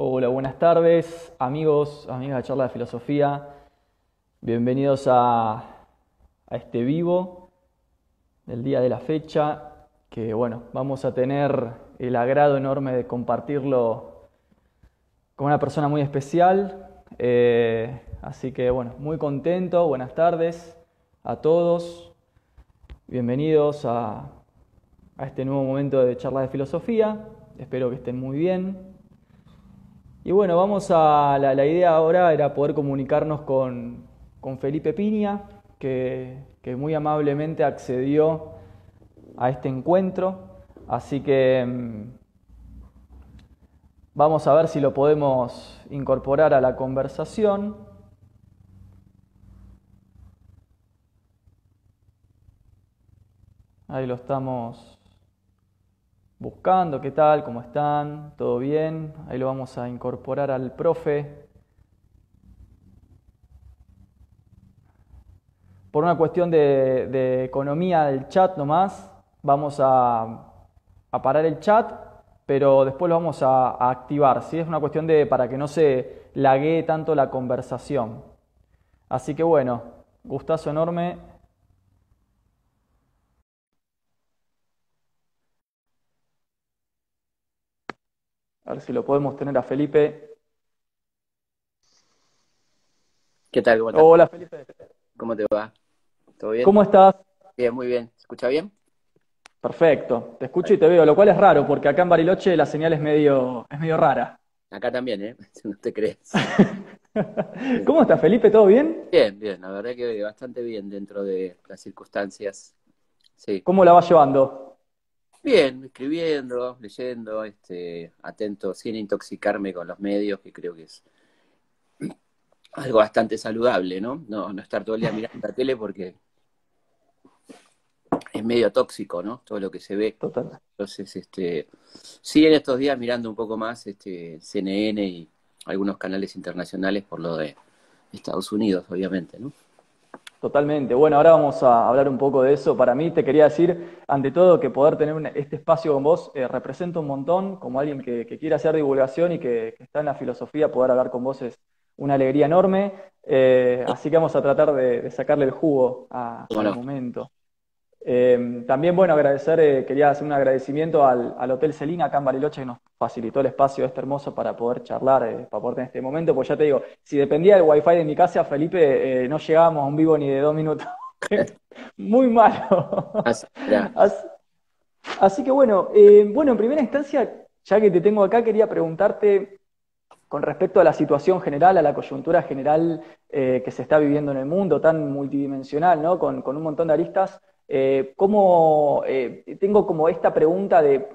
Hola, buenas tardes, amigos, amigas de Charla de Filosofía. Bienvenidos a, a este vivo del día de la fecha, que bueno, vamos a tener el agrado enorme de compartirlo con una persona muy especial. Eh, así que bueno, muy contento, buenas tardes a todos. Bienvenidos a, a este nuevo momento de charla de filosofía. Espero que estén muy bien. Y bueno, vamos a la, idea ahora era poder comunicarnos con, con Felipe Piña, que, que, muy amablemente accedió a este encuentro. Así que mm, vamos a ver si lo podemos incorporar a la conversación. Ahí lo estamos buscando, ¿qué tal? ¿Cómo están? ¿Todo bien? Ahí lo vamos a incorporar al profe. Por una cuestión de, economía del chat nomás, vamos a, parar el chat, pero después lo vamos a, a activar. ¿sí? Es una cuestión de para que no se laguee tanto la conversación. Así que bueno, gustazo enorme A ver si lo podemos tener a Felipe. ¿Qué tal? ¿Cómo Hola, Felipe. ¿Cómo te va? ¿Todo bien? ¿Cómo estás? Bien, muy bien. ¿Se escucha bien? Perfecto. Te escucho y te veo, lo cual es raro, porque acá en Bariloche la señal es medio, es medio rara. Acá también, ¿eh? No te crees. ¿Cómo estás, Felipe? ¿Todo bien? Bien, bien. La verdad que bastante bien dentro de las circunstancias. Sí. ¿Cómo la vas llevando? Bien, escribiendo, leyendo, este, atento, sin intoxicarme con los medios, que creo que es algo bastante saludable, ¿no? No, no estar todo el día mirando la tele porque es medio tóxico, ¿no? Todo lo que se ve. Total. Entonces, este, sí en estos días mirando un poco más este, CNN y algunos canales internacionales por lo de Estados Unidos, obviamente, ¿no? Totalmente. Bueno, ahora vamos a hablar un poco de eso. Para mí te quería decir, ante todo, que poder tener un, este espacio con vos eh, representa un montón, como alguien que, que quiere hacer divulgación y que, que, está en la filosofía, poder hablar con vos es una alegría enorme. Eh, así que vamos a tratar de, de sacarle el jugo a, Bueno. momento. Eh, también, bueno, agradecer, eh, quería hacer un agradecimiento al, al, Hotel Celina acá en Bariloche que nos facilitó el espacio este hermoso para poder charlar, eh, para poder tener este momento, pues ya te digo, si dependía del wifi de mi casa, Felipe, eh, no llegábamos a un vivo ni de dos minutos. Muy malo. Así, así, así, que bueno, eh, bueno, en primera instancia, ya que te tengo acá, quería preguntarte con respecto a la situación general, a la coyuntura general que se está viviendo en el mundo, tan multidimensional, ¿no? Con, con un montón de aristas. Eh, ¿cómo, eh, tengo como esta pregunta de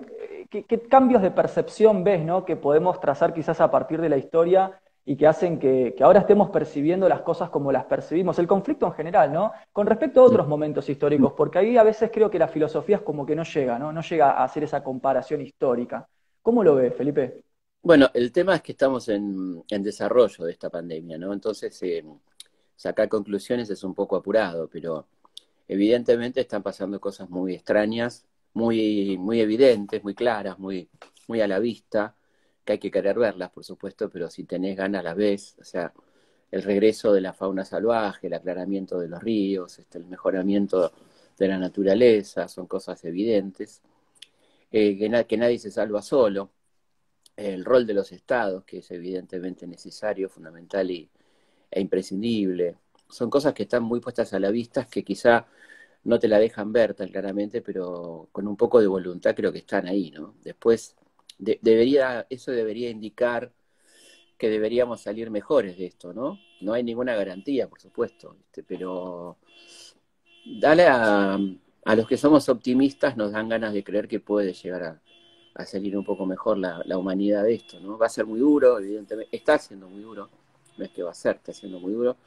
¿qué, qué, cambios de percepción ves ¿no? que podemos trazar quizás a partir de la historia y que hacen que, que, ahora estemos percibiendo las cosas como las percibimos, el conflicto en general, ¿no? Con respecto a otros momentos históricos, porque ahí a veces creo que la filosofía es como que no llega, ¿no? No llega a hacer esa comparación histórica. ¿Cómo lo ves, Felipe? Bueno, el tema es que estamos en, en desarrollo de esta pandemia, ¿no? Entonces, eh, sacar conclusiones es un poco apurado, pero evidentemente están pasando cosas muy extrañas, muy, muy evidentes, muy claras, muy, muy a la vista, que hay que querer verlas, por supuesto, pero si tenés ganas las ves, o sea, el regreso de la fauna salvaje, el aclaramiento de los ríos, este, el mejoramiento de la naturaleza, son cosas evidentes, eh, que, na que nadie se salva solo, el rol de los estados, que es evidentemente necesario, fundamental y, e imprescindible, son cosas que están muy puestas a la vista, que quizá no te la dejan ver tan claramente, pero con un poco de voluntad creo que están ahí, ¿no? Después, de, debería, eso debería indicar que deberíamos salir mejores de esto, ¿no? No hay ninguna garantía, por supuesto, este, pero dale a, a, los que somos optimistas, nos dan ganas de creer que puede llegar a, a salir un poco mejor la, la, humanidad de esto, ¿no? Va a ser muy duro, evidentemente, está siendo muy duro, no es que va a ser, está siendo muy duro,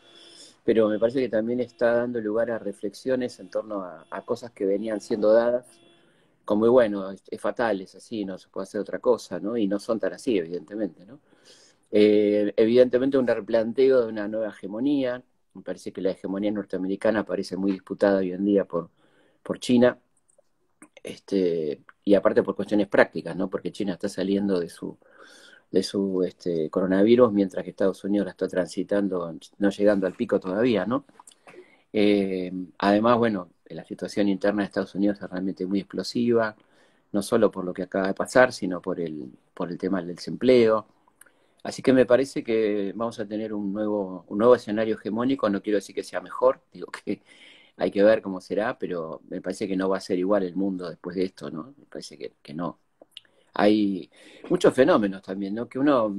pero me parece que también está dando lugar a reflexiones en torno a, cosas que venían siendo dadas, como bueno, es, es, fatal, es así, no se puede hacer otra cosa, ¿no? Y no son tan así, evidentemente, ¿no? Eh, evidentemente un replanteo de una nueva hegemonía, me parece que la hegemonía norteamericana parece muy disputada hoy en día por, por China, este, y aparte por cuestiones prácticas, ¿no? Porque China está saliendo de su de su este, coronavirus, mientras que Estados Unidos la está transitando, no llegando al pico todavía, ¿no? Eh, además, bueno, la situación interna de Estados Unidos es realmente muy explosiva, no solo por lo que acaba de pasar, sino por el, por el tema del desempleo. Así que me parece que vamos a tener un nuevo, un nuevo escenario hegemónico, no quiero decir que sea mejor, digo que hay que ver cómo será, pero me parece que no va a ser igual el mundo después de esto, ¿no? Me parece que, que no. Hay muchos fenómenos también, ¿no? Que uno,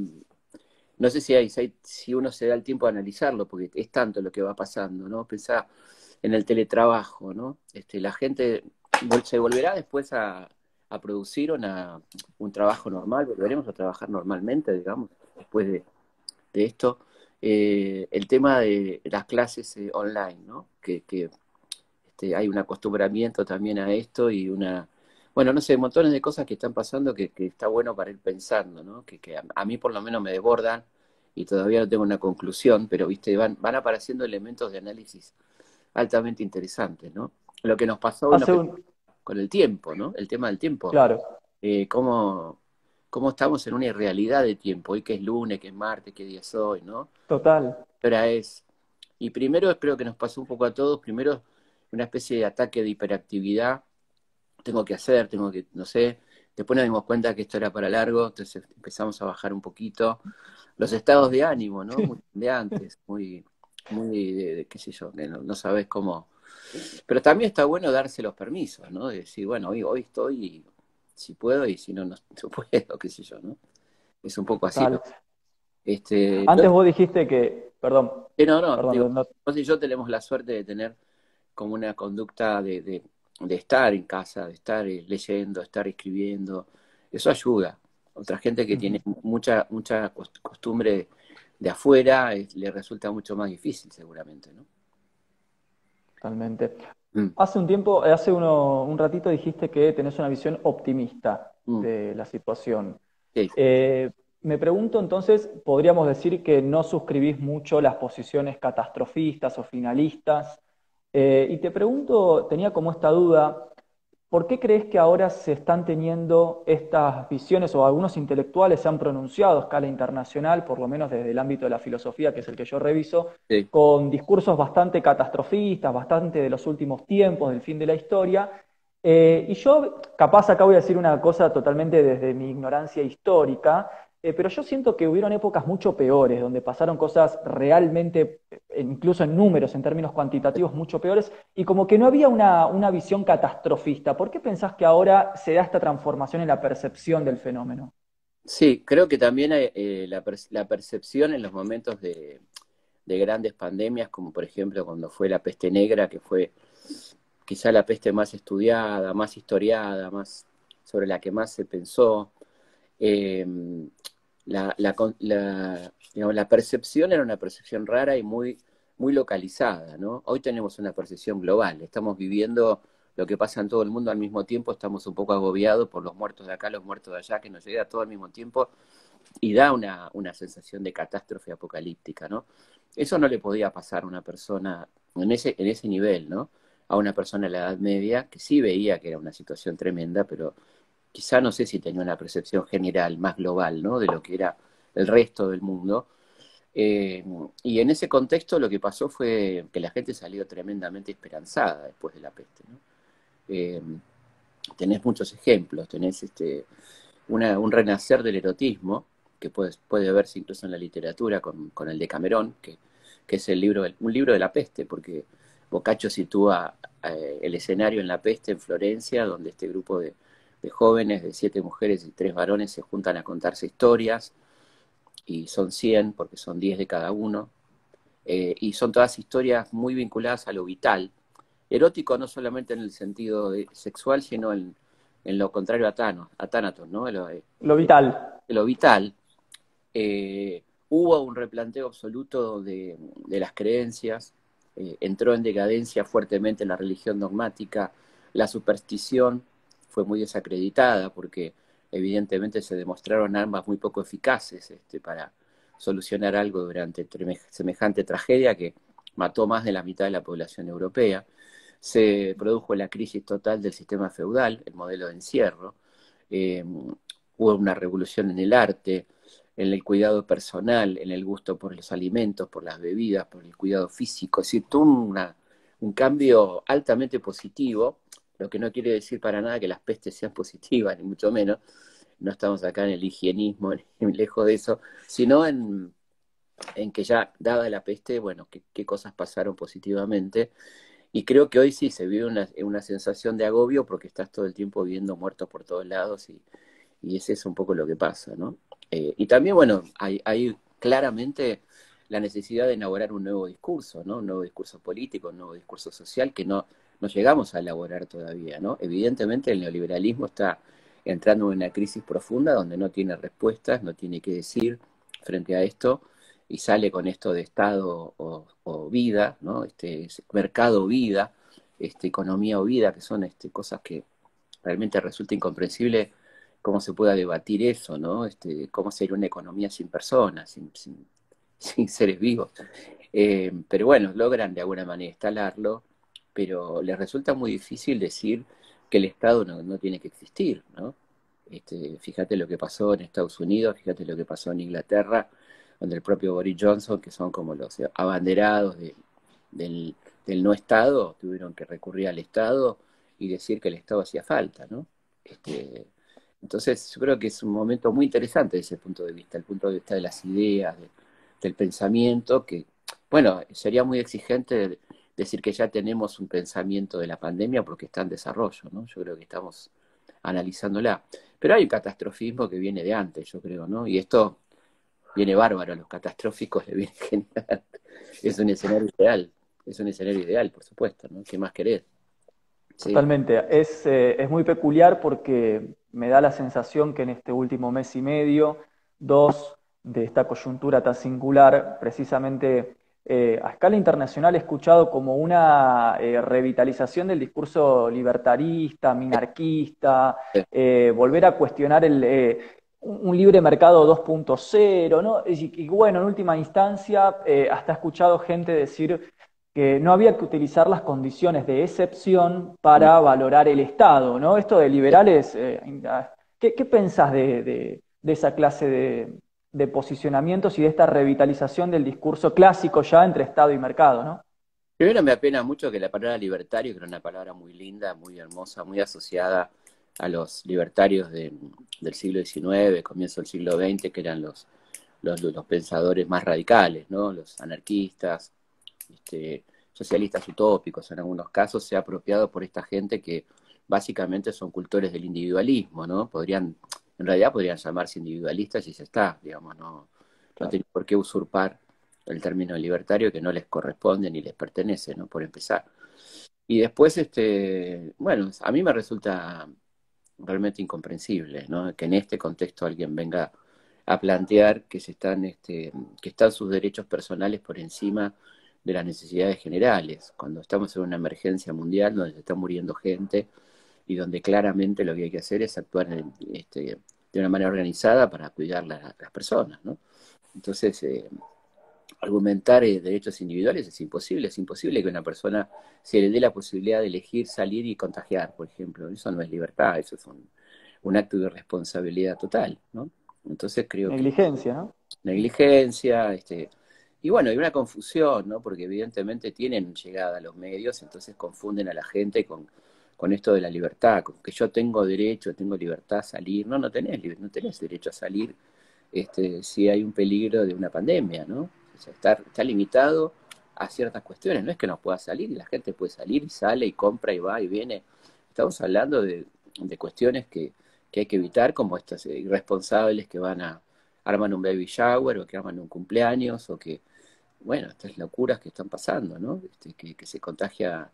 no sé si, hay, si uno se da el tiempo de analizarlo, porque es tanto lo que va pasando, ¿no? Pensar en el teletrabajo, ¿no? Este, la gente se volverá después a, a producir un trabajo normal, volveremos a trabajar normalmente, digamos, después de, de esto. Eh, el tema de las clases eh, online, ¿no? Que, que este, hay un acostumbramiento también a esto y una, bueno, no sé, montones de cosas que están pasando que, que está bueno para ir pensando, ¿no? Que, que a, mí por lo menos me desbordan y todavía no tengo una conclusión, pero, viste, van, van apareciendo elementos de análisis altamente interesantes, ¿no? Lo que nos pasó con el tiempo, ¿no? El tema del tiempo. Claro. Eh, cómo, cómo estamos en una irrealidad de tiempo, hoy que es lunes, que es martes, qué día es hoy, ¿no? Total. Ahora es. Y primero, creo que nos pasó un poco a todos, primero una especie de ataque de hiperactividad, tengo que hacer, tengo que, no sé, después nos dimos cuenta que esto era para largo, entonces empezamos a bajar un poquito los estados de ánimo, ¿no? Muy de antes, muy, muy de, qué sé yo, no, sabes cómo. Pero también está bueno darse los permisos, ¿no? De decir, bueno, hoy, hoy estoy si puedo y si no, no, puedo, qué sé yo, ¿no? Es un poco así. Este, Antes vos dijiste que, perdón. no, no, perdón, no, vos y yo tenemos la suerte de tener como una conducta de, de, estar en casa, de estar eh, leyendo, estar escribiendo. Eso ayuda. Otra gente que tiene mucha, mucha costumbre de afuera le resulta mucho más difícil seguramente, ¿no? Totalmente. Mm. Hace un tiempo, eh, hace uno, un ratito dijiste que tenés una visión optimista mm. de la situación. Eh, me pregunto entonces, ¿podríamos decir que no suscribís mucho las posiciones catastrofistas o finalistas eh, y te pregunto, tenía como esta duda, ¿por qué crees que ahora se están teniendo estas visiones o algunos intelectuales se han pronunciado a escala internacional, por lo menos desde el ámbito de la filosofía, que es el que yo reviso, con discursos bastante catastrofistas, bastante de los últimos tiempos, del fin de la historia? Eh, y yo, capaz acá voy a decir una cosa totalmente desde mi ignorancia histórica, eh, pero yo siento que hubieron épocas mucho peores, donde pasaron cosas realmente, eh, incluso en números, en términos cuantitativos, mucho peores, y como que no había una, visión catastrofista. ¿Por qué pensás que ahora se da esta transformación en la percepción del fenómeno? Sí, creo que también eh, la, percepción en los momentos de, de grandes pandemias, como por ejemplo cuando fue la peste negra, que fue quizá la peste más estudiada, más historiada, más sobre la que más se pensó, eh, la, la, la, percepción era una percepción rara y muy, muy localizada, ¿no? Hoy tenemos una percepción global, estamos viviendo lo que pasa en todo el mundo al mismo tiempo, estamos un poco agobiados por los muertos de acá, los muertos de allá, que nos llega todo al mismo tiempo y da una, una sensación de catástrofe apocalíptica, ¿no? Eso no le podía pasar a una persona en ese, en ese nivel, ¿no? A una persona de la Edad Media que sí veía que era una situación tremenda, pero quizá no sé si tenía una percepción general más global, ¿no? De lo que era el resto del mundo. Eh, y en ese contexto lo que pasó fue que la gente salió tremendamente esperanzada después de la peste. Eh, tenés muchos ejemplos, tenés este, un renacer del erotismo, que puede, verse incluso en la literatura con, el de Camerón, que, es el libro, un libro de la peste, porque Boccaccio sitúa eh, el escenario en la peste en Florencia, donde este grupo de, de jóvenes, de siete mujeres y tres varones, se juntan a contarse historias, y son 100 porque son 10 de cada uno, eh, y son todas historias muy vinculadas a lo vital, erótico no solamente en el sentido sexual, sino en, lo contrario a, Thanos, a Thanatos, ¿no? Lo, eh, lo vital. Lo vital. Eh, hubo un replanteo absoluto de, de las creencias, entró en decadencia fuertemente la religión dogmática, la superstición, fue muy desacreditada porque evidentemente se demostraron armas muy poco eficaces este, para solucionar algo durante semejante tragedia que mató más de la mitad de la población europea. Se produjo la crisis total del sistema feudal, el modelo de encierro. Eh, hubo una revolución en el arte. en el cuidado personal, en el gusto por los alimentos, por las bebidas, por el cuidado físico. Es decir, todo un cambio altamente positivo, lo que no quiere decir para nada que las pestes sean positivas, ni mucho menos. No estamos acá en el higienismo, ni lejos de eso, sino en, en que ya, dada la peste, bueno, qué, cosas pasaron positivamente. Y creo que hoy sí se vive una, una, sensación de agobio porque estás todo el tiempo viendo muertos por todos lados y, y ese es un poco lo que pasa, ¿no? Eh, y también, bueno, hay, hay, claramente la necesidad de elaborar un nuevo discurso, ¿no? Un nuevo discurso político, un nuevo discurso social que no, no llegamos a elaborar todavía, ¿no? Evidentemente el neoliberalismo está entrando en una crisis profunda donde no tiene respuestas, no tiene qué decir frente a esto y sale con esto de Estado o, vida, ¿no? Este mercado vida, este, economía o vida, que son este, cosas que realmente resulta incomprensible cómo se pueda debatir eso, ¿no? Este, cómo sería una economía sin personas, sin, sin, seres vivos. Eh, pero bueno, logran de alguna manera instalarlo, pero les resulta muy difícil decir que el Estado no, no tiene que existir, ¿no? Este, fíjate lo que pasó en Estados Unidos, fíjate lo que pasó en Inglaterra, donde el propio Boris Johnson, que son como los abanderados del, no Estado, tuvieron que recurrir al Estado y decir que el Estado hacía falta, ¿no? Este, entonces, yo creo que es un momento muy interesante desde ese punto de vista, el punto de vista de las ideas, del pensamiento, que, bueno, sería muy exigente decir que ya tenemos un pensamiento de la pandemia porque está en desarrollo, ¿no? Yo creo que estamos analizándola. Pero hay un catastrofismo que viene de antes, yo creo, ¿no? Y esto viene bárbaro, los catastróficos le viene genial. Es un escenario ideal, es un escenario ideal, por supuesto, ¿no? ¿Qué más querés? Totalmente. Es, eh, es muy peculiar porque me da la sensación que en este último mes y medio, dos de esta coyuntura tan singular, precisamente eh, a escala internacional he escuchado como una eh, revitalización del discurso libertarista, minarquista, eh, volver a cuestionar el, un libre mercado 2.0, ¿no? Y, bueno, en última instancia, hasta he escuchado gente decir que no había que utilizar las condiciones de excepción para valorar el Estado, ¿no? Esto de liberales, ¿qué, ¿qué, pensás de esa clase de, de posicionamientos y de esta revitalización del discurso clásico ya entre Estado y mercado, ¿no? Primero me apena mucho que la palabra libertario, que era una palabra muy linda, muy hermosa, muy asociada a los libertarios del siglo XIX, comienzo del siglo XX, que eran los, los, pensadores más radicales, ¿no? Los anarquistas, este, socialistas utópicos en algunos casos, se ha apropiado por esta gente que básicamente son cultores del individualismo, ¿no? Podrían en realidad podrían llamarse individualistas y se está, digamos, no, no tiene por qué usurpar el término libertario que no les corresponde ni les pertenece, ¿no? Por empezar. Y después, este, bueno, a mí me resulta realmente incomprensible, ¿no? Que en este contexto alguien venga a plantear que se están, este, que están sus derechos personales por encima de las necesidades generales, cuando estamos en una emergencia mundial donde se está muriendo gente, y donde claramente lo que hay que hacer es actuar este, de una manera organizada para cuidar a las personas. ¿no? Entonces, eh, argumentar eh, derechos individuales es imposible, es imposible que una persona se le dé la posibilidad de elegir salir y contagiar, por ejemplo. Eso no es libertad, eso es un, acto de responsabilidad total. ¿no? Entonces creo Negligencia, ¿no? Negligencia, este, y bueno, hay una confusión, ¿no? Porque evidentemente tienen llegada a los medios, entonces confunden a la gente con con esto de la libertad, con que yo tengo derecho, tengo libertad a salir. No, no tenés, no tenés derecho a salir este, si hay un peligro de una pandemia, ¿no? está, está limitado a ciertas cuestiones. No es que no pueda salir, la gente puede salir y sale y compra y va y viene. Estamos hablando de, cuestiones que, hay que evitar, como estas irresponsables que van a arman un baby shower o que arman un cumpleaños o que, bueno, estas locuras que están pasando, ¿no? Este, que, que se contagia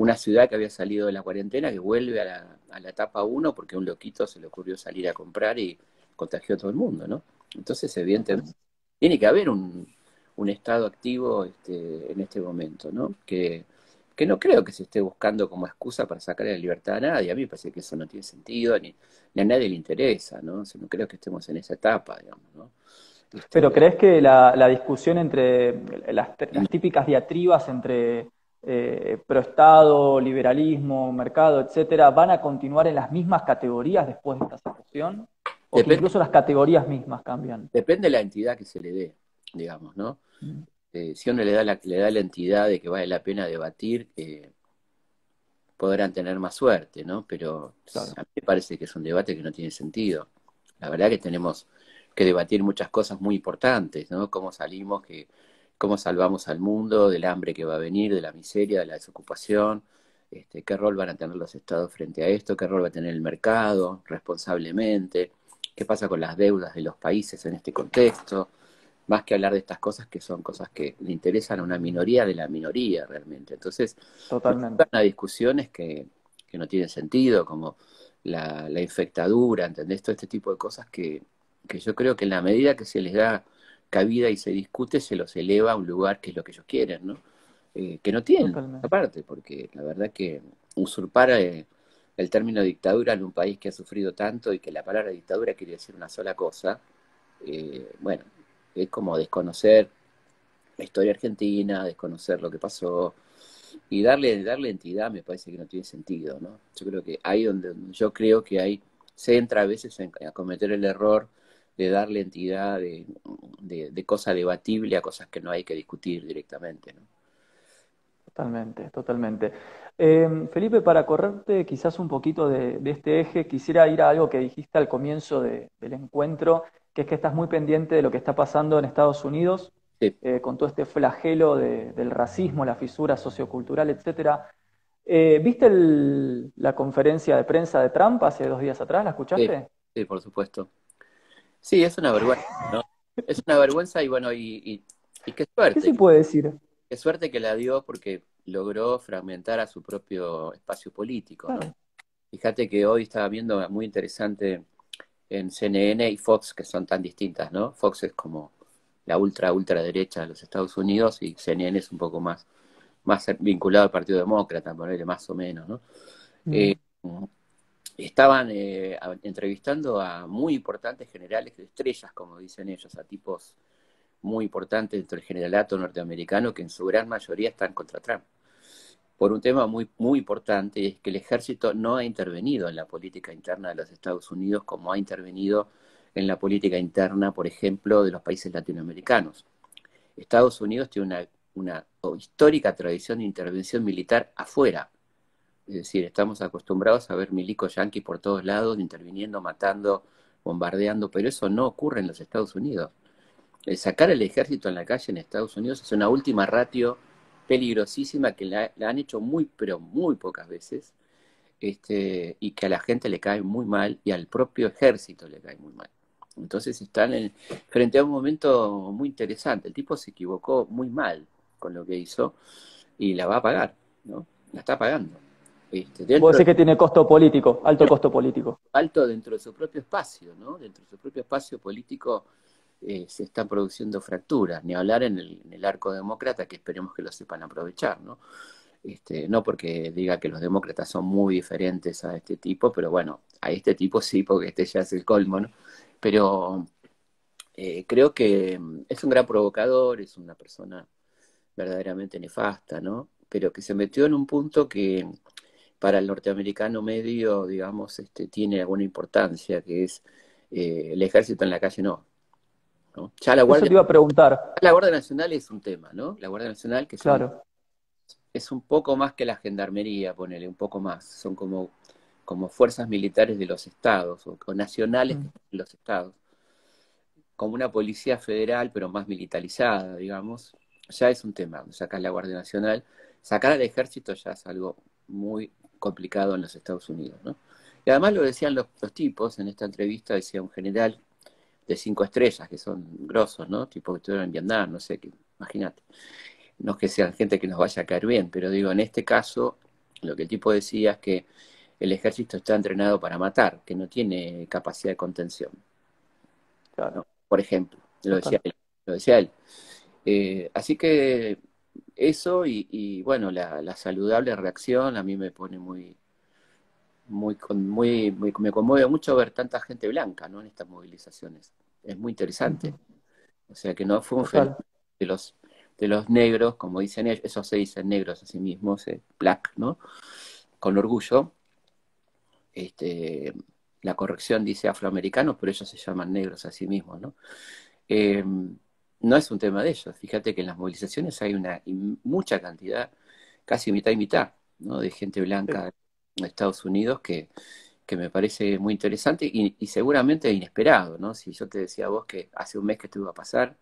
una ciudad que había salido de la cuarentena que vuelve a la, a la etapa 1 porque a un loquito se le ocurrió salir a comprar y contagió a todo el mundo, ¿no? Entonces, evidentemente, tiene que haber un, estado activo este, en este momento, ¿no? Que, que no creo que se esté buscando como excusa para sacar la libertad a nadie. A mí me parece que eso no tiene sentido, ni, a nadie le interesa, ¿no? no creo que estemos en esa etapa, digamos, ¿no? Este, Pero ¿crees que la, la discusión entre las, las típicas diatribas entre eh, proestado, liberalismo, mercado, etcétera, van a continuar en las mismas categorías después de esta situación? O que incluso las categorías mismas cambian. Depende de la entidad que se le dé, digamos, ¿no? Mm. Eh, si uno le da, la, le da la entidad de que vale la pena debatir, eh, podrán tener más suerte, ¿no? Pero a mí me parece que es un debate que no tiene sentido. La verdad que tenemos que debatir muchas cosas muy importantes, ¿no? Cómo salimos, que, cómo salvamos al mundo del hambre que va a venir, de la miseria, de la desocupación, este, qué rol van a tener los estados frente a esto, qué rol va a tener el mercado responsablemente, qué pasa con las deudas de los países en este contexto, más que hablar de estas cosas que son cosas que le interesan a una minoría de la minoría realmente. Entonces, Totalmente. a discusiones que, que no tienen sentido, como la, la, infectadura, ¿entendés? Todo este tipo de cosas que, que yo creo que en la medida que se les da cabida y se discute, se los eleva a un lugar que es lo que ellos quieren, ¿no? Eh, que no tienen, aparte, porque la verdad que usurpar eh, el término dictadura en un país que ha sufrido tanto y que la palabra dictadura quiere decir una sola cosa, eh, bueno, es como desconocer la historia argentina, desconocer lo que pasó y darle, darle entidad me parece que no tiene sentido, ¿no? Yo creo que ahí donde yo creo que hay, se entra a veces a cometer el error de darle entidad de, de, cosa debatible a cosas que no hay que discutir directamente, ¿no? Totalmente, totalmente. Eh, Felipe, para correrte quizás un poquito de, de, este eje, quisiera ir a algo que dijiste al comienzo de, del encuentro, que es que estás muy pendiente de lo que está pasando en Estados Unidos, eh, con todo este flagelo del racismo, la fisura sociocultural, etcétera. Eh, ¿Viste la conferencia de prensa de Trump hace dos días atrás? ¿La escuchaste? Sí, por supuesto. Sí, es una vergüenza, ¿no? Es una vergüenza y bueno, y, qué suerte. ¿Qué se puede decir? Qué suerte que la dio porque logró fragmentar a su propio espacio político. Fíjate que hoy estaba viendo muy interesante en CNN y Fox, que son tan distintas, ¿no? Fox es como la ultra, ultra derecha de los Estados Unidos y CNN es un poco más, más vinculado al Partido Demócrata, ponerle más o menos, ¿no? Mm. Eh, estaban eh, entrevistando a muy importantes generales de estrellas, como dicen ellos, a tipos muy importantes dentro del generalato norteamericano que en su gran mayoría están contra Trump por un tema muy, muy importante, es que el ejército no ha intervenido en la política interna de los Estados Unidos como ha intervenido en la política interna, por ejemplo, de los países latinoamericanos. Estados Unidos tiene una histórica tradición de intervención militar afuera. Es decir, estamos acostumbrados a ver milicos yanquis por todos lados, interviniendo, matando, bombardeando, pero eso no ocurre en los Estados Unidos. El sacar el ejército en la calle en Estados Unidos es una última ratio peligrosísima que la, han hecho muy, pero muy pocas veces, este, y que a la gente le cae muy mal y al propio ejército le cae muy mal. Entonces están en, frente a un momento muy interesante. El tipo se equivocó muy mal con lo que hizo y la va a pagar, ¿no? La está pagando. Este, dentro que tiene costo político, alto costo político. Alto dentro de su propio espacio, ¿no? Dentro de su propio espacio político eh, se están produciendo fracturas, ni hablar en el, arco demócrata, que esperemos que lo sepan aprovechar, ¿no? Este, no porque diga que los demócratas son muy diferentes a este tipo, pero bueno, a este tipo sí, porque este ya es el colmo, ¿no? Pero eh, creo que mm, es un gran provocador, es una persona verdaderamente nefasta, ¿no? Pero que se metió en un punto que para el norteamericano medio, digamos, este, tiene alguna importancia, que es eh, el ejército en la calle no, ya la Guardia, iba a preguntar. La Guardia Nacional es un tema, ¿no? La Guardia Nacional que claro. es un poco más que la gendarmería, ponele, un poco más. Son como, como fuerzas militares de los estados o, nacionales mm. de los estados. Como una policía federal, pero más militarizada, digamos. Ya es un tema, sacar la Guardia Nacional. Sacar al ejército ya es algo muy complicado en los Estados Unidos, ¿no? Y además lo decían los, los tipos en esta entrevista, decía un general de cinco estrellas, que son grosos, ¿no? Tipo que estuvieron en Vietnam, no sé, que, imagínate. No es que sean gente que nos vaya a caer bien, pero digo, en este caso, lo que el tipo decía es que el ejército está entrenado para matar, que no tiene capacidad de contención. Claro. Por ejemplo, lo decía él. Lo decía él. Eh, así que eso y, bueno, la, la, saludable reacción a mí me pone muy, muy, muy, me conmueve mucho ver tanta gente blanca ¿no? en estas movilizaciones. Es muy interesante. O sea que no fue un fenómeno de los, de los negros, como dicen ellos, esos se dicen negros a sí mismos, eh, black, ¿no? Con orgullo, este, la corrección dice afroamericanos, pero ellos se llaman negros a sí mismos, ¿no? Eh, no es un tema de ellos. Fíjate que en las movilizaciones hay una mucha cantidad, casi mitad y mitad, ¿no? de gente blanca en Estados Unidos que, que me parece muy interesante y, seguramente inesperado, ¿no? Si yo te decía a vos que hace un mes que te iba a pasar,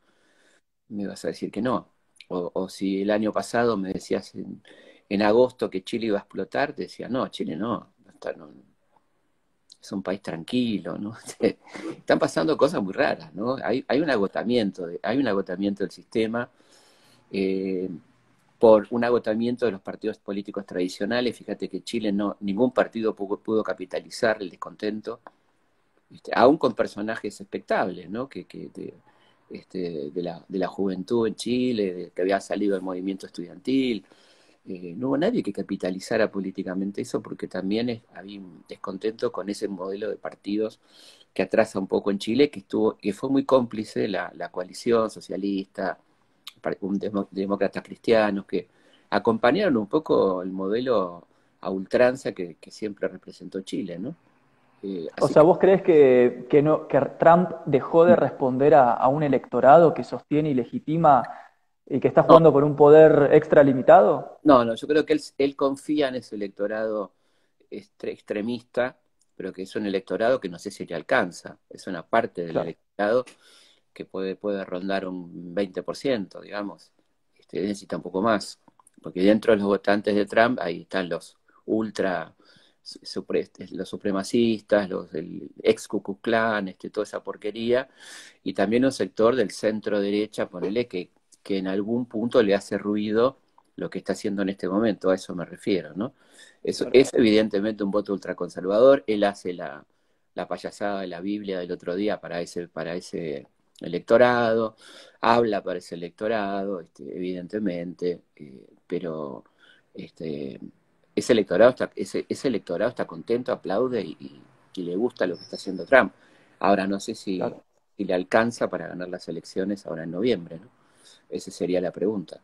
me ibas a decir que no. O, si el año pasado me decías en, en, agosto que Chile iba a explotar, te decía, no, Chile no, no, es un país tranquilo, ¿no? Están pasando cosas muy raras, ¿no? Hay, hay un agotamiento, hay un agotamiento del sistema eh, por un agotamiento de los partidos políticos tradicionales. Fíjate que Chile no, ningún partido pudo, capitalizar el descontento, este, aún con personajes expectables, ¿no? Que, que de, este, de, la, de la juventud en Chile, que había salido del movimiento estudiantil, eh, no hubo nadie que capitalizara políticamente eso porque también había un descontento con ese modelo de partidos que atrasa un poco en Chile, que estuvo, que fue muy cómplice la, la coalición socialista, un demócratas cristianos, que acompañaron un poco el modelo a ultranza que, siempre representó Chile, ¿no? Eh, o sea, ¿vos crees que, que, no, que Trump dejó de responder a, a un electorado que sostiene y legitima y que está jugando por un poder extralimitado? No, no, yo creo que él, confía en ese electorado extremista, pero que es un electorado que no sé si le alcanza. Es una parte del electorado que puede, puede rondar un 20%, digamos. Este, necesita un poco más. Porque dentro de los votantes de Trump, ahí están los ultra, los supremacistas, los del ex Ku este, toda esa porquería, y también un sector del centro derecha, ponele, que que en algún punto le hace ruido lo que está haciendo en este momento, a eso me refiero, ¿no? Eso es evidentemente un voto ultraconservador, él hace la, payasada de la Biblia del otro día para ese, para ese electorado, habla para ese electorado, este, evidentemente, eh, pero este, ese, electorado está, ese, electorado está contento, aplaude y, le gusta lo que está haciendo Trump. Ahora no sé si, si le alcanza para ganar las elecciones ahora en noviembre, ¿no? Esa sería la pregunta.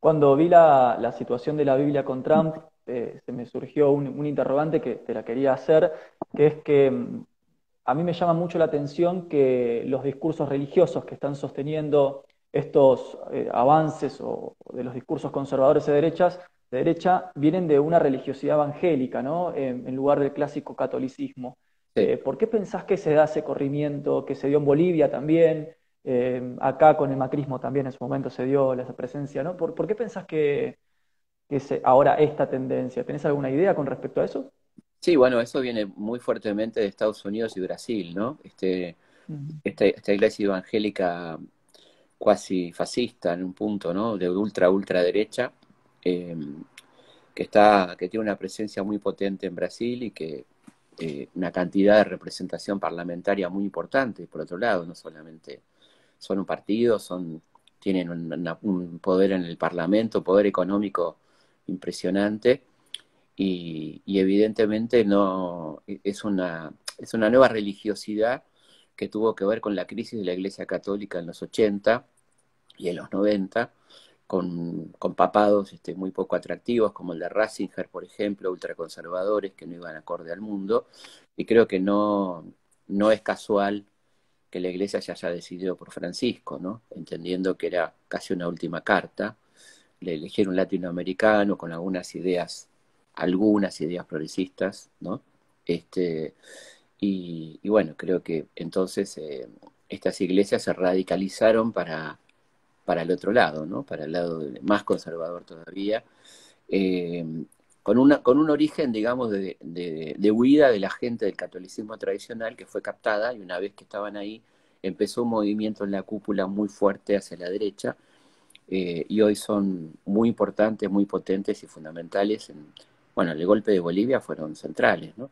Cuando vi la, situación de la Biblia con Trump, eh, se me surgió un, interrogante que te la quería hacer, que es que mm, a mí me llama mucho la atención que los discursos religiosos que están sosteniendo estos eh, avances o, de los discursos conservadores de derechas, de derecha, vienen de una religiosidad evangélica, ¿no? En, lugar del clásico catolicismo. Eh, ¿Por qué pensás que se da ese corrimiento que se dio en Bolivia también? Eh, acá con el macrismo también en su momento se dio la presencia, ¿no? ¿Por, qué pensás que, que ahora esta tendencia? ¿Tenés alguna idea con respecto a eso? Sí, bueno, eso viene muy fuertemente de Estados Unidos y Brasil, ¿no? Este, esta, iglesia evangélica cuasi fascista en un punto, ¿no? De ultra, ultra derecha, em, que, está, que tiene una presencia muy potente en Brasil y que eh, una cantidad de representación parlamentaria muy importante, por otro lado, no solamente son un partido, son, tienen un, poder en el Parlamento, poder económico impresionante. Y, evidentemente no es una, es una nueva religiosidad que tuvo que ver con la crisis de la Iglesia Católica en los 80 y en los 90, con, con papados este, muy poco atractivos, como el de Ratzinger, por ejemplo, ultraconservadores que no iban acorde al mundo, y creo que no, no es casual que la iglesia se haya decidido por Francisco, ¿no? entendiendo que era casi una última carta, le eligieron latinoamericano con algunas ideas, algunas ideas progresistas, ¿no? Este, y, bueno, creo que entonces eh, estas iglesias se radicalizaron para, para el otro lado, ¿no? Para el lado más conservador todavía, eh, con, una, con un origen, digamos, de, de, huida de la gente del catolicismo tradicional que fue captada y una vez que estaban ahí empezó un movimiento en la cúpula muy fuerte hacia la derecha eh, y hoy son muy importantes, muy potentes y fundamentales. En, bueno, el golpe de Bolivia fueron centrales, ¿no?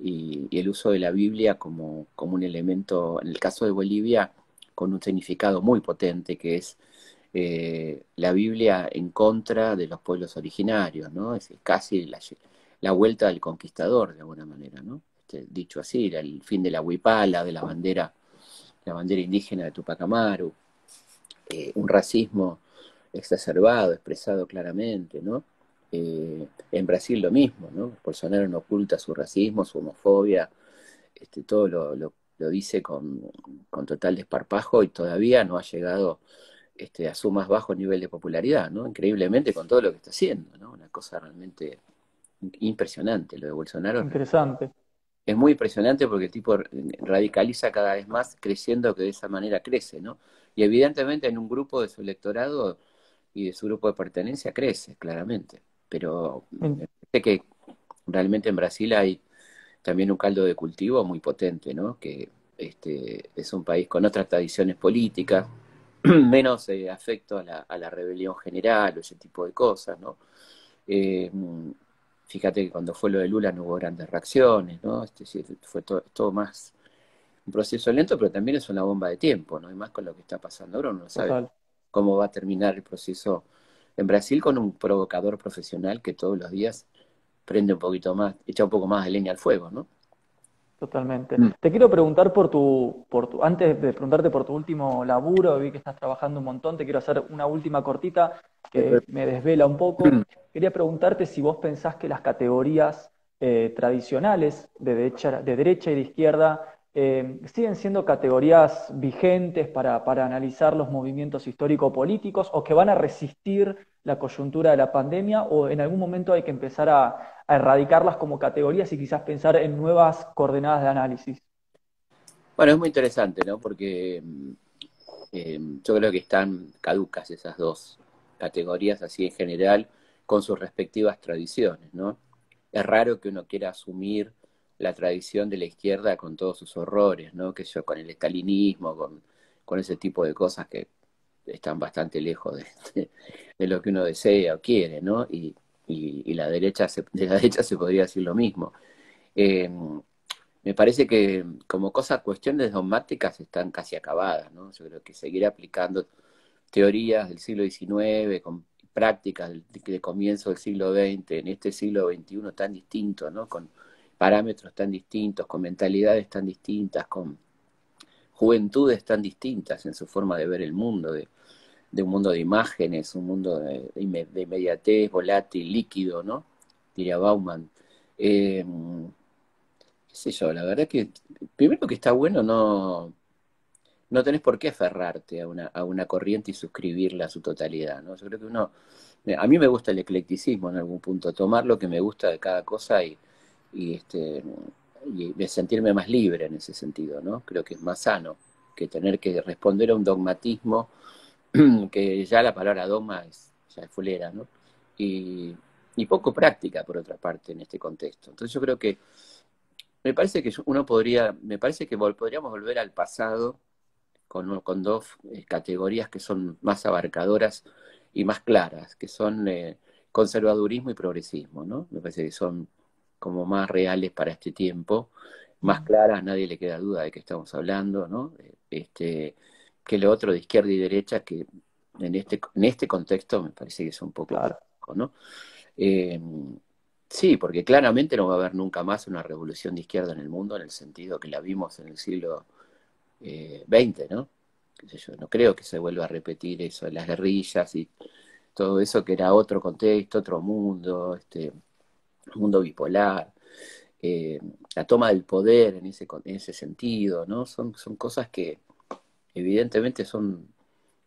Y, el uso de la Biblia como, como un elemento, en el caso de Bolivia, con un significado muy potente que es eh, la Biblia en contra de los pueblos originarios, ¿no? Es casi la, vuelta del conquistador, de alguna manera, ¿no? Este, dicho así, era el fin de la huipala, de la bandera, la bandera indígena de Tupac Amaru, eh, un racismo exacerbado, expresado claramente, ¿no? Eh, en Brasil lo mismo, ¿no? Bolsonaro no oculta su racismo, su homofobia, este, todo lo, lo, dice con, con, total desparpajo y todavía no ha llegado este, a su más bajo nivel de popularidad, ¿no? Increíblemente con todo lo que está haciendo, ¿no? Una cosa realmente impresionante lo de Bolsonaro. Interesante. Es muy impresionante porque el tipo radicaliza cada vez más creciendo que de esa manera crece, ¿no? Y evidentemente en un grupo de su electorado y de su grupo de pertenencia crece, claramente. Pero sé que realmente en Brasil hay también un caldo de cultivo muy potente, ¿no? Que este, es un país con otras tradiciones políticas, menos eh, afecto a la, a la, rebelión general o ese tipo de cosas, ¿no? Eh, fíjate que cuando fue lo de Lula no hubo grandes reacciones, ¿no? Este, fue todo, más un proceso lento, pero también es una bomba de tiempo, ¿no? Y más con lo que está pasando ahora, uno no sabe cómo va a terminar el proceso en Brasil con un provocador profesional que todos los días prende un poquito más, echa un poco más de leña al fuego, ¿no? Totalmente. Mm. Te quiero preguntar por tu, por tu, antes de preguntarte por tu último laburo, vi que estás trabajando un montón, te quiero hacer una última cortita que me desvela un poco. Mm. Quería preguntarte si vos pensás que las categorías eh, tradicionales de derecha, de derecha y de izquierda eh, siguen siendo categorías vigentes para, para analizar los movimientos histórico-políticos o que van a resistir la coyuntura de la pandemia o en algún momento hay que empezar a, erradicarlas como categorías y quizás pensar en nuevas coordenadas de análisis? Bueno, es muy interesante, ¿no? Porque mm, eh, yo creo que están caducas esas dos categorías así en general con sus respectivas tradiciones, ¿no? Es raro que uno quiera asumir la tradición de la izquierda con todos sus horrores, ¿no? Que yo con el estalinismo, con, con ese tipo de cosas que están bastante lejos de, lo que uno desea o quiere, ¿no? Y, y, la derecha se, de la derecha se podría decir lo mismo. Eh, me parece que como cosas, cuestiones dogmáticas están casi acabadas, ¿no? Yo creo que seguir aplicando teorías del siglo XIX con prácticas de, comienzo del siglo XX, en este siglo XXI tan distinto, ¿no? Con parámetros tan distintos, con mentalidades tan distintas, con juventudes tan distintas en su forma de ver el mundo, de, un mundo de imágenes, un mundo de, inmediatez, volátil, líquido, ¿no? Diría Bauman. Eh, yo, la verdad que primero que está bueno no, no tenés por qué aferrarte a una, a una corriente y suscribirla a su totalidad, ¿no? Yo creo que uno, a mí me gusta el eclecticismo en algún punto, tomar lo que me gusta de cada cosa y, y este y de sentirme más libre en ese sentido, ¿no? Creo que es más sano que tener que responder a un dogmatismo, que ya la palabra dogma es, ya es fulera, ¿no? Y, poco práctica, por otra parte, en este contexto. Entonces yo creo que, me parece que uno podría, me parece que podríamos volver al pasado con, con dos eh, categorías que son más abarcadoras y más claras, que son eh, conservadurismo y progresismo, ¿no? Me parece que son como más reales para este tiempo, más claras, nadie le queda duda de que estamos hablando, ¿no? Este, que lo otro de izquierda y derecha, que en este, en este contexto me parece que es un poco claro. ¿no? Eh, sí, porque claramente no va a haber nunca más una revolución de izquierda en el mundo en el sentido que la vimos en el siglo XX, eh, ¿no? Yo no creo que se vuelva a repetir eso de las guerrillas y todo eso que era otro contexto, otro mundo, este, mundo bipolar, eh, la toma del poder en ese, en ese sentido, ¿no? Son, son cosas que evidentemente son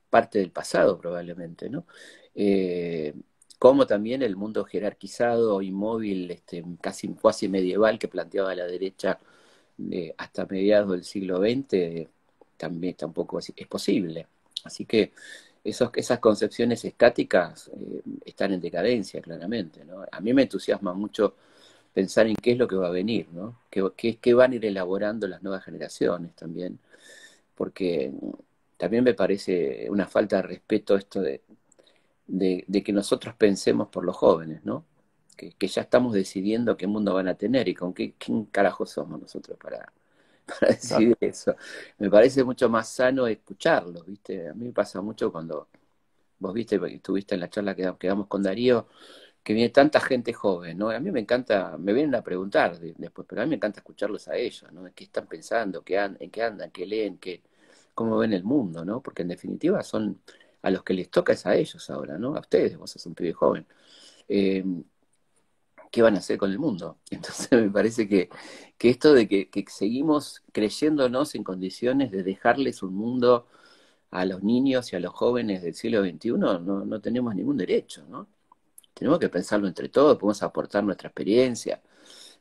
parte del pasado probablemente, ¿no? Eh, como también el mundo jerarquizado, inmóvil, este, casi cuasi medieval que planteaba la derecha eh, hasta mediados del siglo XX, también tampoco es, es posible. Así que esos, esas concepciones estáticas eh, están en decadencia, claramente. ¿no? A mí me entusiasma mucho pensar en qué es lo que va a venir, ¿no? qué, qué, van a ir elaborando las nuevas generaciones también, porque también me parece una falta de respeto esto de, de, que nosotros pensemos por los jóvenes, ¿no? Que, que, ya estamos decidiendo qué mundo van a tener y con qué quién carajo somos nosotros para, para decir eso. Me parece mucho más sano escucharlos, ¿viste? A mí me pasa mucho cuando vos viste, porque estuviste en la charla que, damos con Darío, que viene tanta gente joven, ¿no? A mí me encanta, me vienen a preguntar después, pero a mí me encanta escucharlos a ellos, ¿no? ¿Qué están pensando? ¿Qué ¿En qué andan? ¿Qué leen? ¿Qué, ¿Cómo ven el mundo? ¿no? Porque en definitiva son a los que les toca es a ellos ahora, ¿no? A ustedes, vos sos un pibe joven. eh, ¿qué van a hacer con el mundo? Entonces me parece que, esto de que, seguimos creyéndonos en condiciones de dejarles un mundo a los niños y a los jóvenes del siglo XXI, no, no tenemos ningún derecho, ¿no? Tenemos que pensarlo entre todos, podemos aportar nuestra experiencia,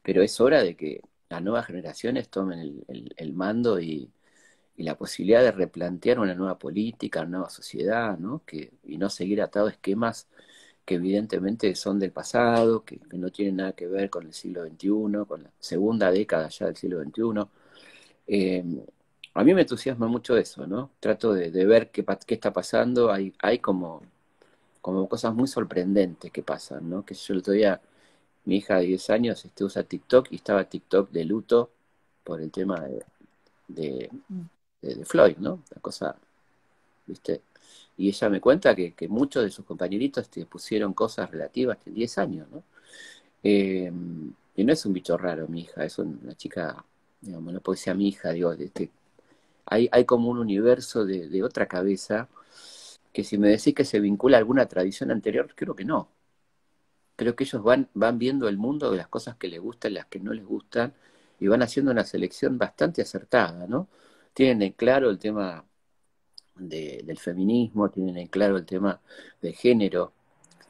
pero es hora de que las nuevas generaciones tomen el, mando y, la posibilidad de replantear una nueva política, una nueva sociedad, ¿no? Que, y no seguir atado a esquemas que evidentemente son del pasado, que, no tienen nada que ver con el siglo XXI, con la segunda década ya del siglo XXI. Eh, a mí me entusiasma mucho eso, ¿no? Trato de, ver qué, qué, está pasando, hay, hay como, como cosas muy sorprendentes que pasan, ¿no? Que yo el otro día mi hija de 10 años este, usa TikTok y estaba TikTok de luto por el tema de, de, Floyd, ¿no? La cosa, ¿viste? Y ella me cuenta que, muchos de sus compañeritos te pusieron cosas relativas en 10 años, ¿no? Eh, y no es un bicho raro, mi hija, es una chica, digamos, no puede ser mi hija, digo, este, hay, hay como un universo de, de otra cabeza que si me decís que se vincula a alguna tradición anterior, creo que no creo que ellos van, van viendo el mundo de las cosas que les gustan, las que no les gustan, y van haciendo una selección bastante acertada, ¿no? Tienen en claro el tema del feminismo, tienen en claro el tema del género,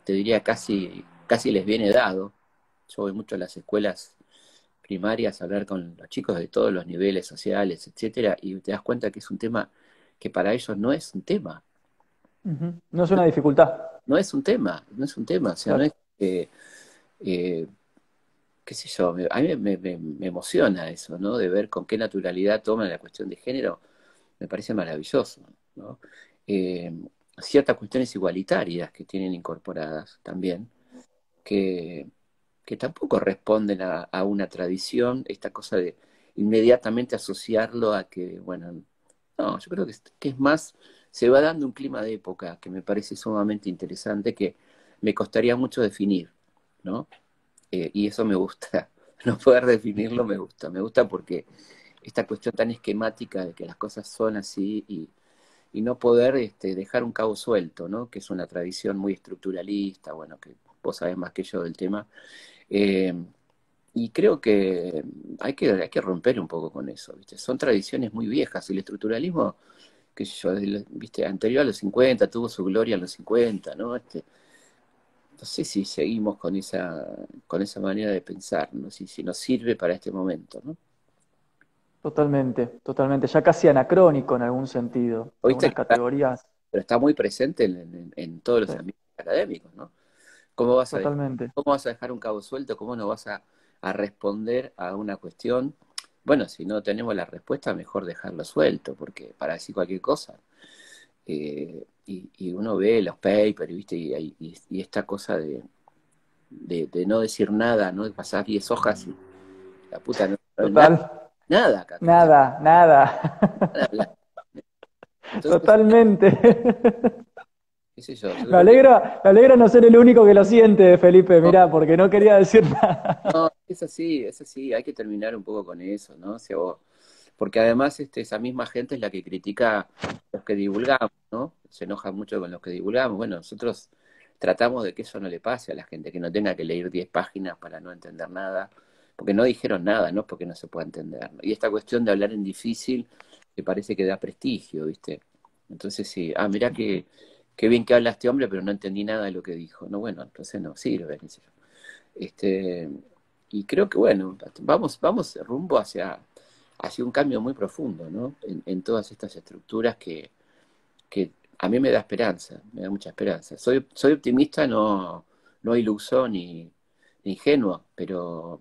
te diría casi, casi les viene dado. Yo voy mucho a las escuelas primarias a hablar con los chicos de todos los niveles sociales, etcétera, y te das cuenta que es un tema que para ellos no es un tema. No es una dificultad. No es un tema, no es un tema, o sea, no es eh, qué sé yo, a mí me, emociona eso, ¿no? De ver con qué naturalidad toman la cuestión de género, me parece maravilloso, ¿no? Eh, ciertas cuestiones igualitarias que tienen incorporadas también, que, que tampoco responden a, una tradición, esta cosa de inmediatamente asociarlo a que, bueno, no, yo creo que, que es más, se va dando un clima de época que me parece sumamente interesante, que me costaría mucho definir, ¿no? Eh, y eso me gusta, no poder definirlo me gusta, me gusta porque esta cuestión tan esquemática de que las cosas son así y, no poder este, dejar un cabo suelto, ¿no? Que es una tradición muy estructuralista, bueno, que vos sabés más que yo del tema. Eh, y creo que hay, que hay que romper un poco con eso, ¿viste? Son tradiciones muy viejas. El estructuralismo, que yo, ¿viste? Anterior a los 50, tuvo su gloria en los 50, ¿no? Este, no sé si seguimos con esa, con esa manera de pensar, ¿no? si, si nos sirve para este momento. ¿no? Totalmente, totalmente, ya casi anacrónico en algún sentido. Oíste categorías. pero está muy presente en, todos los ambientes académicos, ¿no? ¿Cómo vas, a, Totalmente. ¿Cómo vas a dejar un cabo suelto? ¿Cómo no vas a, a responder a una cuestión? Bueno, si no tenemos la respuesta, mejor dejarlo suelto, porque para decir cualquier cosa. Eh, y, uno ve los papers, ¿viste? Y, y, esta cosa de, de, no decir nada, ¿no? De pasar 10 hojas y la puta no. Nada, nada, nada, nada. Totalmente. me, alegra, me alegra no ser el único que lo siente, Felipe, mirá, porque no quería decir nada. No, es así, es así, hay que terminar un poco con eso, ¿no? O porque además este, esa misma gente es la que critica los que divulgamos, ¿no? Se enoja mucho con los que divulgamos. Bueno, nosotros tratamos de que eso no le pase a la gente, que no tenga que leer 10 páginas para no entender nada, porque no dijeron nada, no porque no se pueda entender. Y esta cuestión de hablar en difícil, que parece que da prestigio, ¿viste? Entonces sí, ah, mirá que, qué bien que habla este hombre, pero no entendí nada de lo que dijo. No, bueno, entonces no sirve, Este, y creo que bueno, vamos, vamos rumbo hacia ha sido un cambio muy profundo, ¿no? En, todas estas estructuras que, que, a mí me da esperanza, me da mucha esperanza. Soy, soy optimista, no, no iluso ni, ingenuo, pero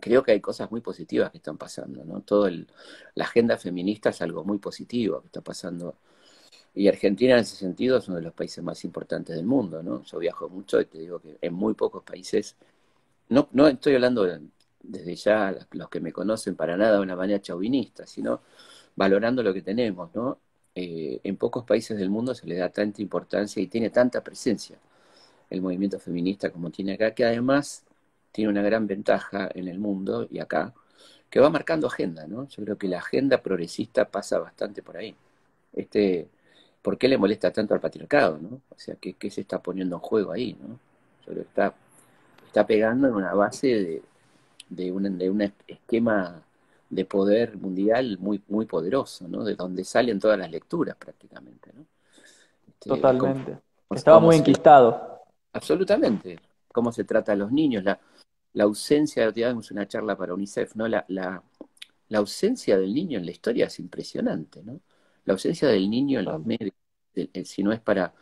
creo que hay cosas muy positivas que están pasando, ¿no? Todo la agenda feminista es algo muy positivo que está pasando. Y Argentina en ese sentido es uno de los países más importantes del mundo, ¿no? Yo viajo mucho y te digo que en muy pocos países, no, no estoy hablando de, desde ya los que me conocen para nada de una manera chauvinista, sino valorando lo que tenemos, ¿no? Eh, en pocos países del mundo se le da tanta importancia y tiene tanta presencia el movimiento feminista como tiene acá, que además tiene una gran ventaja en el mundo y acá, que va marcando agenda, ¿no? Yo creo que la agenda progresista pasa bastante por ahí. Este, ¿Por qué le molesta tanto al patriarcado, ¿no? O sea, ¿qué, qué se está poniendo en juego ahí, ¿no? Yo está, está pegando en una base de, de, un, de un esquema de poder mundial muy, muy poderoso, ¿no? De donde salen todas las lecturas prácticamente, ¿no? Este, Totalmente. Estaba muy enquistado. Absolutamente. Cómo se trata a los niños, la, la ausencia, digamos, una charla para UNICEF, ¿no? La, la, la, ausencia del niño en la historia es impresionante, ¿no? La ausencia del niño en los medios, si no es para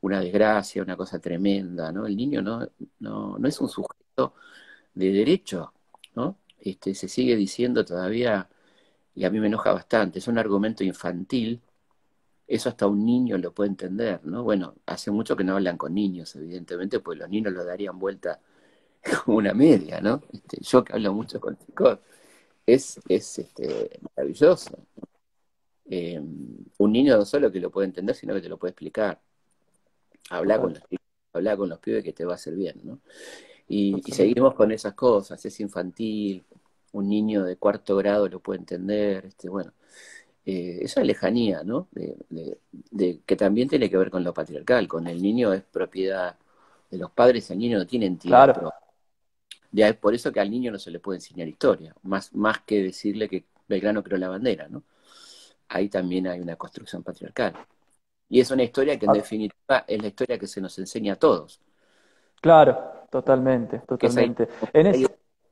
una desgracia, una cosa tremenda, ¿no? El niño no, no, no es un sujeto de derecho, ¿no? Este, se sigue diciendo todavía, y a mí me enoja bastante, es un argumento infantil, eso hasta un niño lo puede entender, ¿no? Bueno, hace mucho que no hablan con niños, evidentemente, pues los niños lo darían vuelta como una media, ¿no? Este, yo que hablo mucho con chicos, es, es este, maravilloso. Eh, un niño no solo que lo puede entender, sino que te lo puede explicar. Habla con los habla con los pibes que te va a hacer bien, ¿no? Y, seguimos con esas cosas, es infantil, un niño de cuarto grado lo puede entender, este, bueno, eh, esa lejanía, ¿no? De, que también tiene que ver con lo patriarcal, con el niño es propiedad de los padres, el niño no tiene entidad. Claro. Ya es por eso que al niño no se le puede enseñar historia, más, más que decirle que Belgrano creó la bandera, ¿no? Ahí también hay una construcción patriarcal. Y es una historia que en definitiva es la historia que se nos enseña a todos. Claro, totalmente, totalmente.